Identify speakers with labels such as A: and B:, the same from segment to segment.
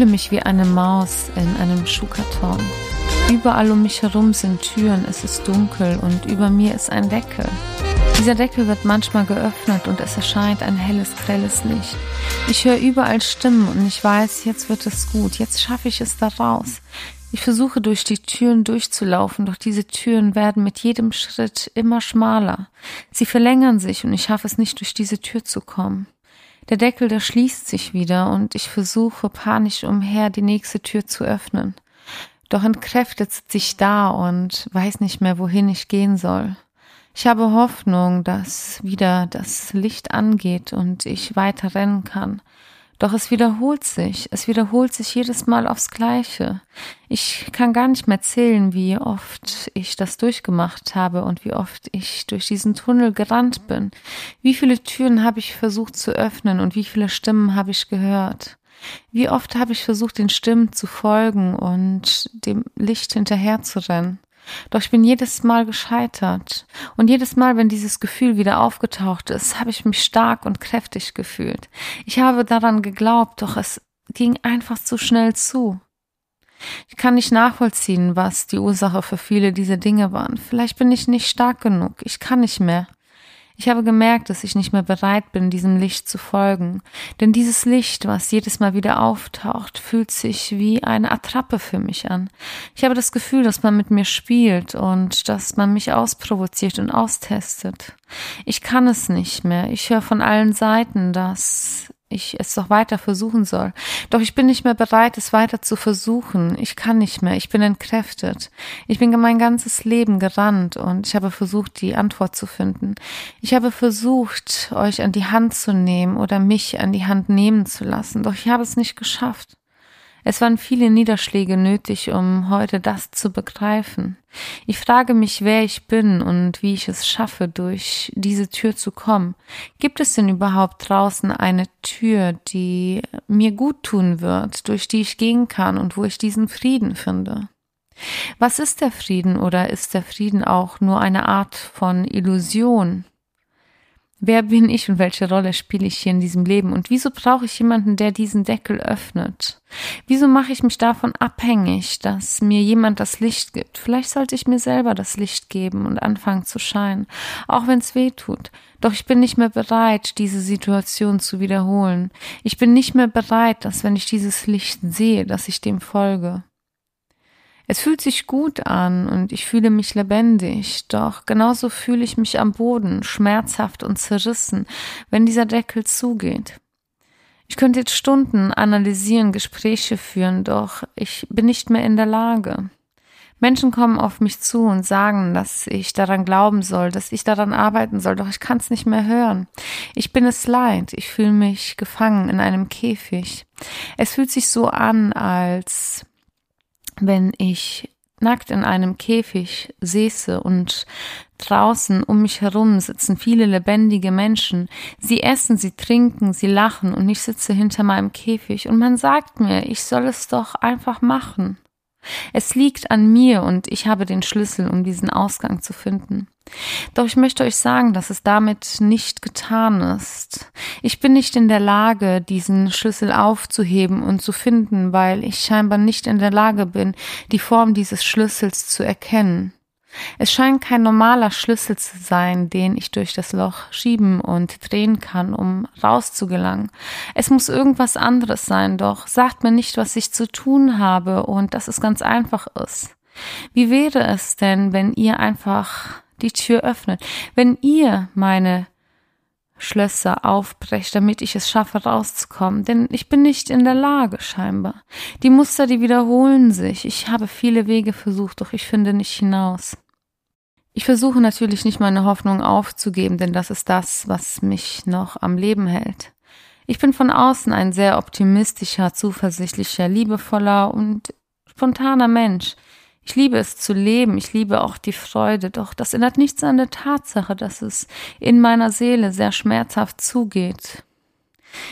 A: fühle mich wie eine Maus in einem Schuhkarton. Überall um mich herum sind Türen, es ist dunkel und über mir ist ein Deckel. Dieser Deckel wird manchmal geöffnet und es erscheint ein helles, grelles Licht. Ich höre überall Stimmen und ich weiß, jetzt wird es gut, jetzt schaffe ich es da raus. Ich versuche durch die Türen durchzulaufen, doch diese Türen werden mit jedem Schritt immer schmaler. Sie verlängern sich und ich schaffe es nicht, durch diese Tür zu kommen. Der Deckel, der schließt sich wieder und ich versuche panisch umher, die nächste Tür zu öffnen. Doch entkräftet sitze ich da und weiß nicht mehr, wohin ich gehen soll. Ich habe Hoffnung, dass wieder das Licht angeht und ich weiter rennen kann. Doch es wiederholt sich, es wiederholt sich jedes Mal aufs Gleiche. Ich kann gar nicht mehr zählen, wie oft ich das durchgemacht habe und wie oft ich durch diesen Tunnel gerannt bin. Wie viele Türen habe ich versucht zu öffnen und wie viele Stimmen habe ich gehört. Wie oft habe ich versucht, den Stimmen zu folgen und dem Licht hinterherzurennen. Doch ich bin jedes Mal gescheitert. Und jedes Mal, wenn dieses Gefühl wieder aufgetaucht ist, habe ich mich stark und kräftig gefühlt. Ich habe daran geglaubt, doch es ging einfach zu schnell zu. Ich kann nicht nachvollziehen, was die Ursache für viele dieser Dinge waren. Vielleicht bin ich nicht stark genug. Ich kann nicht mehr. Ich habe gemerkt, dass ich nicht mehr bereit bin, diesem Licht zu folgen. Denn dieses Licht, was jedes Mal wieder auftaucht, fühlt sich wie eine Attrappe für mich an. Ich habe das Gefühl, dass man mit mir spielt und dass man mich ausprovoziert und austestet. Ich kann es nicht mehr. Ich höre von allen Seiten, dass ich es doch weiter versuchen soll. Doch ich bin nicht mehr bereit, es weiter zu versuchen. Ich kann nicht mehr. Ich bin entkräftet. Ich bin mein ganzes Leben gerannt und ich habe versucht, die Antwort zu finden. Ich habe versucht, euch an die Hand zu nehmen oder mich an die Hand nehmen zu lassen. Doch ich habe es nicht geschafft. Es waren viele Niederschläge nötig, um heute das zu begreifen. Ich frage mich, wer ich bin und wie ich es schaffe, durch diese Tür zu kommen. Gibt es denn überhaupt draußen eine Tür, die mir gut tun wird, durch die ich gehen kann und wo ich diesen Frieden finde? Was ist der Frieden oder ist der Frieden auch nur eine Art von Illusion? Wer bin ich und welche Rolle spiele ich hier in diesem Leben? Und wieso brauche ich jemanden, der diesen Deckel öffnet? Wieso mache ich mich davon abhängig, dass mir jemand das Licht gibt? Vielleicht sollte ich mir selber das Licht geben und anfangen zu scheinen, auch wenn es weh tut. Doch ich bin nicht mehr bereit, diese Situation zu wiederholen. Ich bin nicht mehr bereit, dass wenn ich dieses Licht sehe, dass ich dem folge. Es fühlt sich gut an und ich fühle mich lebendig, doch genauso fühle ich mich am Boden, schmerzhaft und zerrissen, wenn dieser Deckel zugeht. Ich könnte jetzt Stunden analysieren, Gespräche führen, doch ich bin nicht mehr in der Lage. Menschen kommen auf mich zu und sagen, dass ich daran glauben soll, dass ich daran arbeiten soll, doch ich kann es nicht mehr hören. Ich bin es leid, ich fühle mich gefangen in einem Käfig. Es fühlt sich so an, als wenn ich nackt in einem Käfig säße und draußen um mich herum sitzen viele lebendige Menschen. Sie essen, sie trinken, sie lachen und ich sitze hinter meinem Käfig und man sagt mir, ich soll es doch einfach machen. Es liegt an mir und ich habe den Schlüssel, um diesen Ausgang zu finden. Doch ich möchte euch sagen, dass es damit nicht getan ist. Ich bin nicht in der Lage, diesen Schlüssel aufzuheben und zu finden, weil ich scheinbar nicht in der Lage bin, die Form dieses Schlüssels zu erkennen. Es scheint kein normaler Schlüssel zu sein, den ich durch das Loch schieben und drehen kann, um rauszugelangen. Es muss irgendwas anderes sein, doch sagt mir nicht, was ich zu tun habe und dass es ganz einfach ist. Wie wäre es denn, wenn ihr einfach die Tür öffnet, wenn ihr meine Schlösser aufbrecht, damit ich es schaffe, rauszukommen, denn ich bin nicht in der Lage, scheinbar. Die Muster, die wiederholen sich. Ich habe viele Wege versucht, doch ich finde nicht hinaus. Ich versuche natürlich nicht meine Hoffnung aufzugeben, denn das ist das, was mich noch am Leben hält. Ich bin von außen ein sehr optimistischer, zuversichtlicher, liebevoller und spontaner Mensch. Ich liebe es zu leben, ich liebe auch die Freude, doch das ändert nichts an der Tatsache, dass es in meiner Seele sehr schmerzhaft zugeht.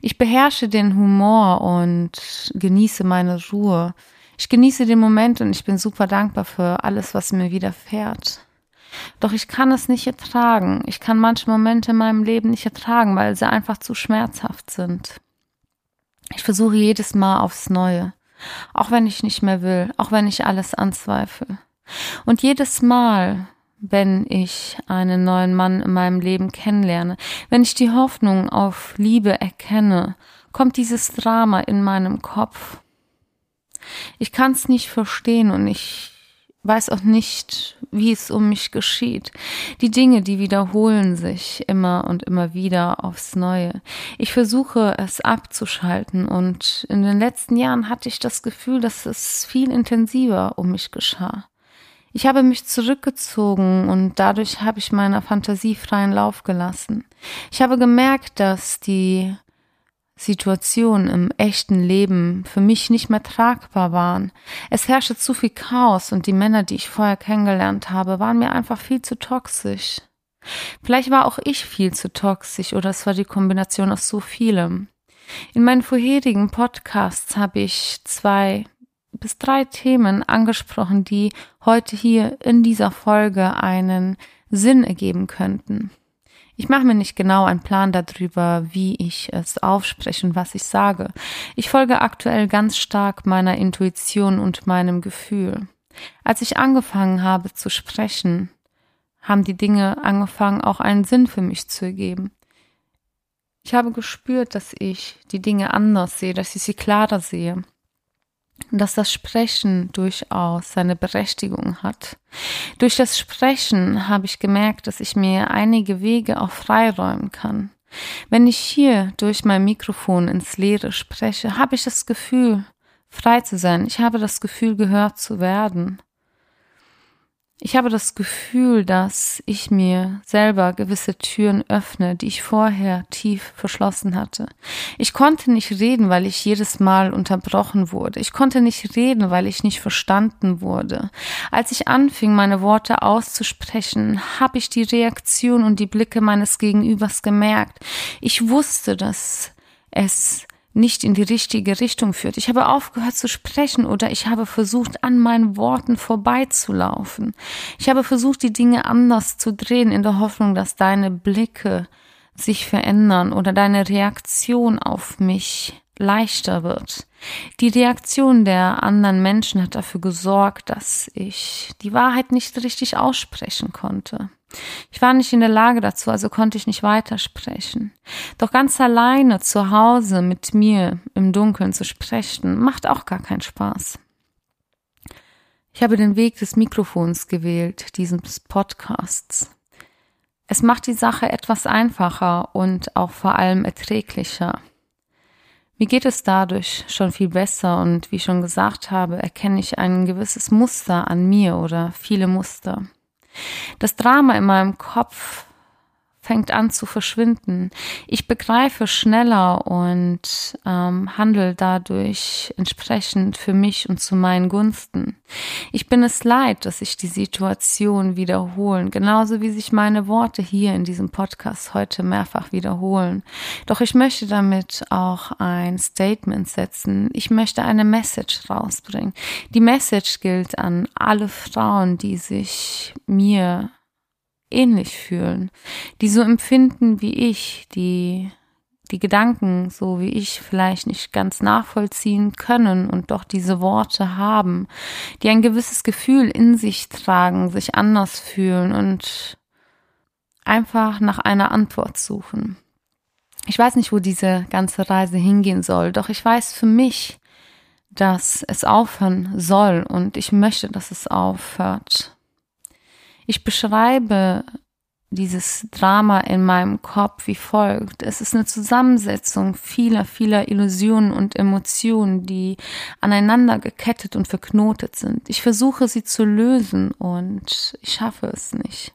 A: Ich beherrsche den Humor und genieße meine Ruhe. Ich genieße den Moment und ich bin super dankbar für alles, was mir widerfährt. Doch ich kann es nicht ertragen. Ich kann manche Momente in meinem Leben nicht ertragen, weil sie einfach zu schmerzhaft sind. Ich versuche jedes Mal aufs Neue, auch wenn ich nicht mehr will, auch wenn ich alles anzweifle. Und jedes Mal, wenn ich einen neuen Mann in meinem Leben kennenlerne, wenn ich die Hoffnung auf Liebe erkenne, kommt dieses Drama in meinem Kopf. Ich kann es nicht verstehen und ich weiß auch nicht, wie es um mich geschieht. Die Dinge, die wiederholen sich immer und immer wieder aufs Neue. Ich versuche es abzuschalten und in den letzten Jahren hatte ich das Gefühl, dass es viel intensiver um mich geschah. Ich habe mich zurückgezogen und dadurch habe ich meiner Fantasie freien Lauf gelassen. Ich habe gemerkt, dass die Situationen im echten Leben für mich nicht mehr tragbar waren. Es herrschte zu viel Chaos und die Männer, die ich vorher kennengelernt habe, waren mir einfach viel zu toxisch. Vielleicht war auch ich viel zu toxisch oder es war die Kombination aus so vielem. In meinen vorherigen Podcasts habe ich zwei bis drei Themen angesprochen, die heute hier in dieser Folge einen Sinn ergeben könnten. Ich mache mir nicht genau einen Plan darüber, wie ich es aufspreche und was ich sage. Ich folge aktuell ganz stark meiner Intuition und meinem Gefühl. Als ich angefangen habe zu sprechen, haben die Dinge angefangen, auch einen Sinn für mich zu ergeben. Ich habe gespürt, dass ich die Dinge anders sehe, dass ich sie klarer sehe dass das Sprechen durchaus seine Berechtigung hat. Durch das Sprechen habe ich gemerkt, dass ich mir einige Wege auch freiräumen kann. Wenn ich hier durch mein Mikrofon ins Leere spreche, habe ich das Gefühl, frei zu sein. Ich habe das Gefühl, gehört zu werden. Ich habe das Gefühl, dass ich mir selber gewisse Türen öffne, die ich vorher tief verschlossen hatte. Ich konnte nicht reden, weil ich jedes Mal unterbrochen wurde. Ich konnte nicht reden, weil ich nicht verstanden wurde. Als ich anfing, meine Worte auszusprechen, habe ich die Reaktion und die Blicke meines Gegenübers gemerkt. Ich wusste, dass es nicht in die richtige Richtung führt. Ich habe aufgehört zu sprechen oder ich habe versucht, an meinen Worten vorbeizulaufen. Ich habe versucht, die Dinge anders zu drehen, in der Hoffnung, dass deine Blicke sich verändern oder deine Reaktion auf mich leichter wird. Die Reaktion der anderen Menschen hat dafür gesorgt, dass ich die Wahrheit nicht richtig aussprechen konnte. Ich war nicht in der Lage dazu, also konnte ich nicht weitersprechen. Doch ganz alleine zu Hause mit mir im Dunkeln zu sprechen, macht auch gar keinen Spaß. Ich habe den Weg des Mikrofons gewählt, dieses Podcasts. Es macht die Sache etwas einfacher und auch vor allem erträglicher. Mir geht es dadurch schon viel besser und wie ich schon gesagt habe, erkenne ich ein gewisses Muster an mir oder viele Muster. Das Drama in meinem Kopf fängt an zu verschwinden. Ich begreife schneller und ähm, handle dadurch entsprechend für mich und zu meinen Gunsten. Ich bin es leid, dass sich die Situation wiederholen, genauso wie sich meine Worte hier in diesem Podcast heute mehrfach wiederholen. Doch ich möchte damit auch ein Statement setzen. Ich möchte eine Message rausbringen. Die Message gilt an alle Frauen, die sich mir ähnlich fühlen, die so empfinden wie ich, die die Gedanken, so wie ich, vielleicht nicht ganz nachvollziehen können und doch diese Worte haben, die ein gewisses Gefühl in sich tragen, sich anders fühlen und einfach nach einer Antwort suchen. Ich weiß nicht, wo diese ganze Reise hingehen soll, doch ich weiß für mich, dass es aufhören soll und ich möchte, dass es aufhört. Ich beschreibe dieses Drama in meinem Kopf wie folgt. Es ist eine Zusammensetzung vieler, vieler Illusionen und Emotionen, die aneinander gekettet und verknotet sind. Ich versuche sie zu lösen und ich schaffe es nicht.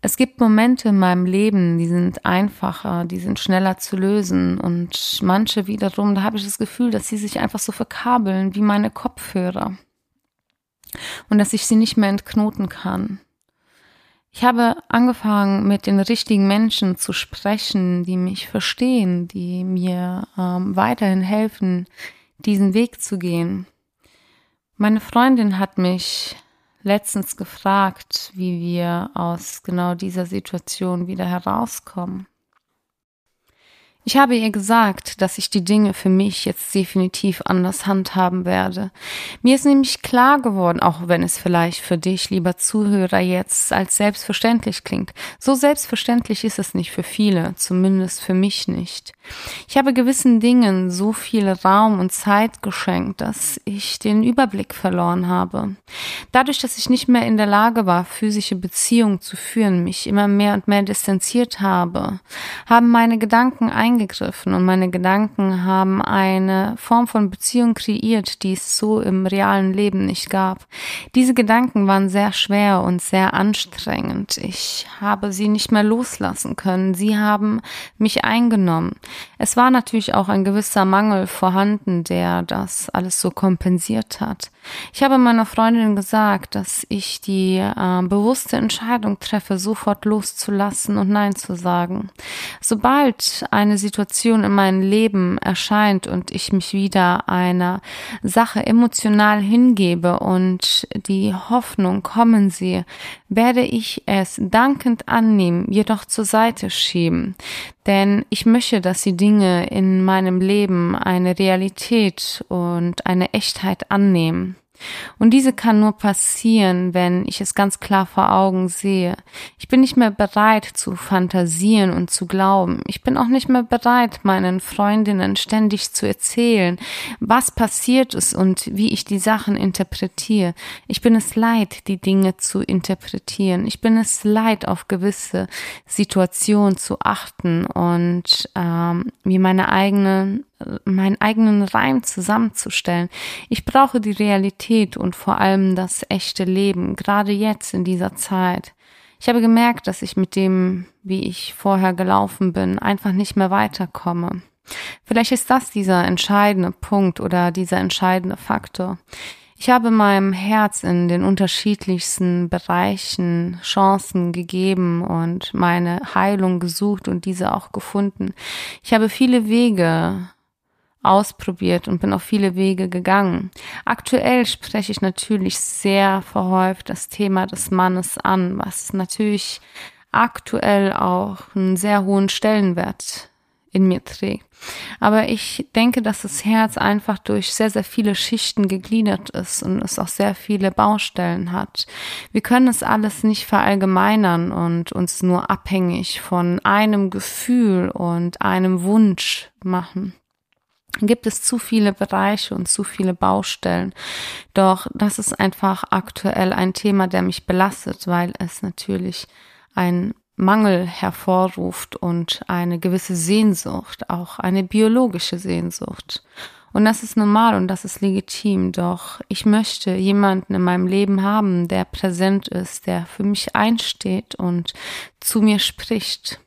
A: Es gibt Momente in meinem Leben, die sind einfacher, die sind schneller zu lösen und manche wiederum, da habe ich das Gefühl, dass sie sich einfach so verkabeln wie meine Kopfhörer und dass ich sie nicht mehr entknoten kann. Ich habe angefangen, mit den richtigen Menschen zu sprechen, die mich verstehen, die mir ähm, weiterhin helfen, diesen Weg zu gehen. Meine Freundin hat mich letztens gefragt, wie wir aus genau dieser Situation wieder herauskommen. Ich habe ihr gesagt, dass ich die Dinge für mich jetzt definitiv anders handhaben werde. Mir ist nämlich klar geworden, auch wenn es vielleicht für dich, lieber Zuhörer, jetzt als selbstverständlich klingt. So selbstverständlich ist es nicht für viele, zumindest für mich nicht. Ich habe gewissen Dingen so viel Raum und Zeit geschenkt, dass ich den Überblick verloren habe. Dadurch, dass ich nicht mehr in der Lage war, physische Beziehungen zu führen, mich immer mehr und mehr distanziert habe, haben meine Gedanken eingegriffen und meine Gedanken haben eine Form von Beziehung kreiert, die es so im realen Leben nicht gab. Diese Gedanken waren sehr schwer und sehr anstrengend. Ich habe sie nicht mehr loslassen können. Sie haben mich eingenommen. Es war natürlich auch ein gewisser Mangel vorhanden, der das alles so kompensiert hat. Ich habe meiner Freundin gesagt, dass ich die äh, bewusste Entscheidung treffe, sofort loszulassen und Nein zu sagen. Sobald eine Situation in meinem Leben erscheint und ich mich wieder einer Sache emotional hingebe und die Hoffnung kommen sehe, werde ich es dankend annehmen, jedoch zur Seite schieben. Denn ich möchte, dass die Dinge in meinem Leben eine Realität und eine Echtheit annehmen. Und diese kann nur passieren, wenn ich es ganz klar vor Augen sehe. Ich bin nicht mehr bereit zu fantasieren und zu glauben. Ich bin auch nicht mehr bereit, meinen Freundinnen ständig zu erzählen, was passiert ist und wie ich die Sachen interpretiere. Ich bin es leid, die Dinge zu interpretieren. Ich bin es leid, auf gewisse Situationen zu achten und ähm, mir meine eigenen meinen eigenen Reim zusammenzustellen. Ich brauche die Realität und vor allem das echte Leben, gerade jetzt in dieser Zeit. Ich habe gemerkt, dass ich mit dem, wie ich vorher gelaufen bin, einfach nicht mehr weiterkomme. Vielleicht ist das dieser entscheidende Punkt oder dieser entscheidende Faktor. Ich habe meinem Herz in den unterschiedlichsten Bereichen Chancen gegeben und meine Heilung gesucht und diese auch gefunden. Ich habe viele Wege ausprobiert und bin auf viele Wege gegangen. Aktuell spreche ich natürlich sehr verhäuft das Thema des Mannes an, was natürlich aktuell auch einen sehr hohen Stellenwert in mir trägt. Aber ich denke, dass das Herz einfach durch sehr, sehr viele Schichten gegliedert ist und es auch sehr viele Baustellen hat. Wir können es alles nicht verallgemeinern und uns nur abhängig von einem Gefühl und einem Wunsch machen gibt es zu viele Bereiche und zu viele Baustellen. Doch das ist einfach aktuell ein Thema, der mich belastet, weil es natürlich ein Mangel hervorruft und eine gewisse Sehnsucht, auch eine biologische Sehnsucht. Und das ist normal und das ist legitim. Doch ich möchte jemanden in meinem Leben haben, der präsent ist, der für mich einsteht und zu mir spricht.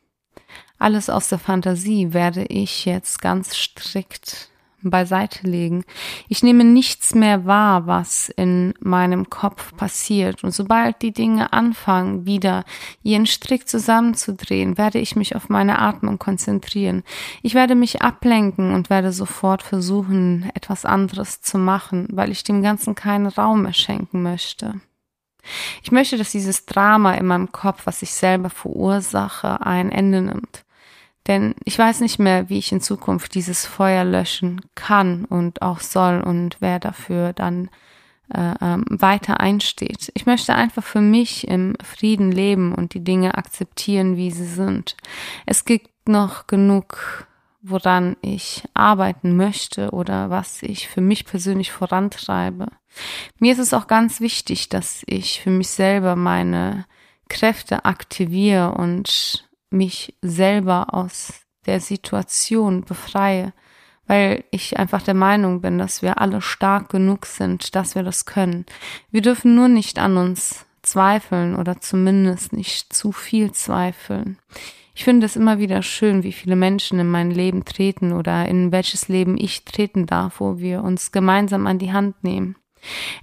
A: Alles aus der Fantasie werde ich jetzt ganz strikt beiseite legen. Ich nehme nichts mehr wahr, was in meinem Kopf passiert. Und sobald die Dinge anfangen, wieder ihren Strick zusammenzudrehen, werde ich mich auf meine Atmung konzentrieren. Ich werde mich ablenken und werde sofort versuchen, etwas anderes zu machen, weil ich dem Ganzen keinen Raum mehr schenken möchte. Ich möchte, dass dieses Drama in meinem Kopf, was ich selber verursache, ein Ende nimmt. Denn ich weiß nicht mehr, wie ich in Zukunft dieses Feuer löschen kann und auch soll und wer dafür dann äh, ähm, weiter einsteht. Ich möchte einfach für mich im Frieden leben und die Dinge akzeptieren, wie sie sind. Es gibt noch genug, woran ich arbeiten möchte oder was ich für mich persönlich vorantreibe. Mir ist es auch ganz wichtig, dass ich für mich selber meine Kräfte aktiviere und mich selber aus der Situation befreie, weil ich einfach der Meinung bin, dass wir alle stark genug sind, dass wir das können. Wir dürfen nur nicht an uns zweifeln oder zumindest nicht zu viel zweifeln. Ich finde es immer wieder schön, wie viele Menschen in mein Leben treten oder in welches Leben ich treten darf, wo wir uns gemeinsam an die Hand nehmen.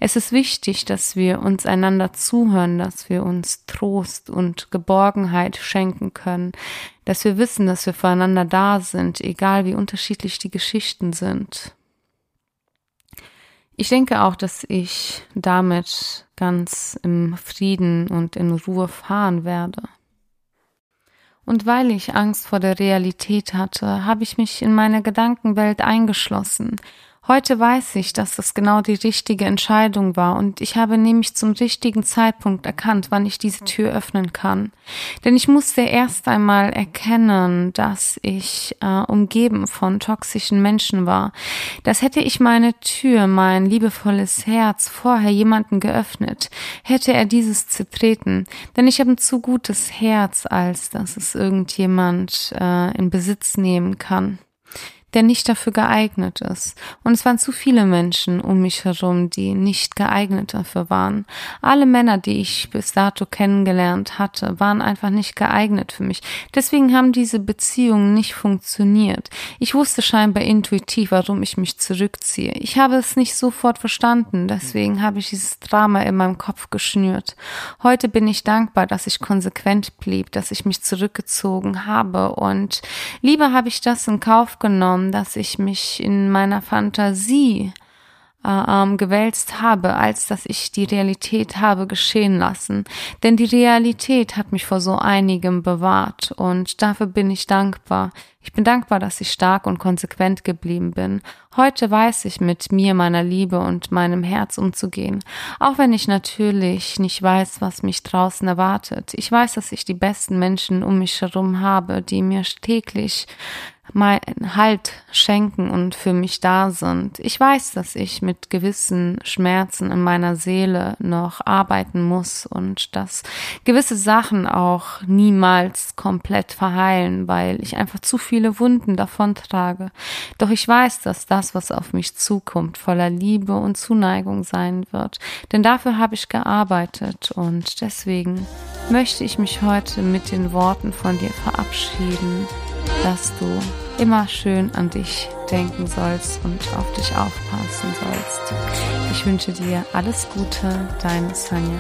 A: Es ist wichtig, dass wir uns einander zuhören, dass wir uns Trost und Geborgenheit schenken können, dass wir wissen, dass wir voreinander da sind, egal wie unterschiedlich die Geschichten sind. Ich denke auch, dass ich damit ganz im Frieden und in Ruhe fahren werde. Und weil ich Angst vor der Realität hatte, habe ich mich in meine Gedankenwelt eingeschlossen, Heute weiß ich, dass das genau die richtige Entscheidung war und ich habe nämlich zum richtigen Zeitpunkt erkannt, wann ich diese Tür öffnen kann. Denn ich musste erst einmal erkennen, dass ich äh, umgeben von toxischen Menschen war. Das hätte ich meine Tür, mein liebevolles Herz vorher jemanden geöffnet, hätte er dieses zertreten. Denn ich habe ein zu gutes Herz, als dass es irgendjemand äh, in Besitz nehmen kann der nicht dafür geeignet ist. Und es waren zu viele Menschen um mich herum, die nicht geeignet dafür waren. Alle Männer, die ich bis dato kennengelernt hatte, waren einfach nicht geeignet für mich. Deswegen haben diese Beziehungen nicht funktioniert. Ich wusste scheinbar intuitiv, warum ich mich zurückziehe. Ich habe es nicht sofort verstanden, deswegen habe ich dieses Drama in meinem Kopf geschnürt. Heute bin ich dankbar, dass ich konsequent blieb, dass ich mich zurückgezogen habe und lieber habe ich das in Kauf genommen, dass ich mich in meiner Fantasie äh, ähm, gewälzt habe, als dass ich die Realität habe geschehen lassen. Denn die Realität hat mich vor so einigem bewahrt und dafür bin ich dankbar. Ich bin dankbar, dass ich stark und konsequent geblieben bin. Heute weiß ich mit mir, meiner Liebe und meinem Herz umzugehen. Auch wenn ich natürlich nicht weiß, was mich draußen erwartet. Ich weiß, dass ich die besten Menschen um mich herum habe, die mir täglich meinen Halt schenken und für mich da sind. Ich weiß, dass ich mit gewissen Schmerzen in meiner Seele noch arbeiten muss und dass gewisse Sachen auch niemals komplett verheilen, weil ich einfach zu viele Wunden davon trage. Doch ich weiß, dass das, was auf mich zukommt, voller Liebe und Zuneigung sein wird. Denn dafür habe ich gearbeitet und deswegen möchte ich mich heute mit den Worten von dir verabschieden dass du immer schön an dich denken sollst und auf dich aufpassen sollst. Ich wünsche dir alles Gute, deine Sanja.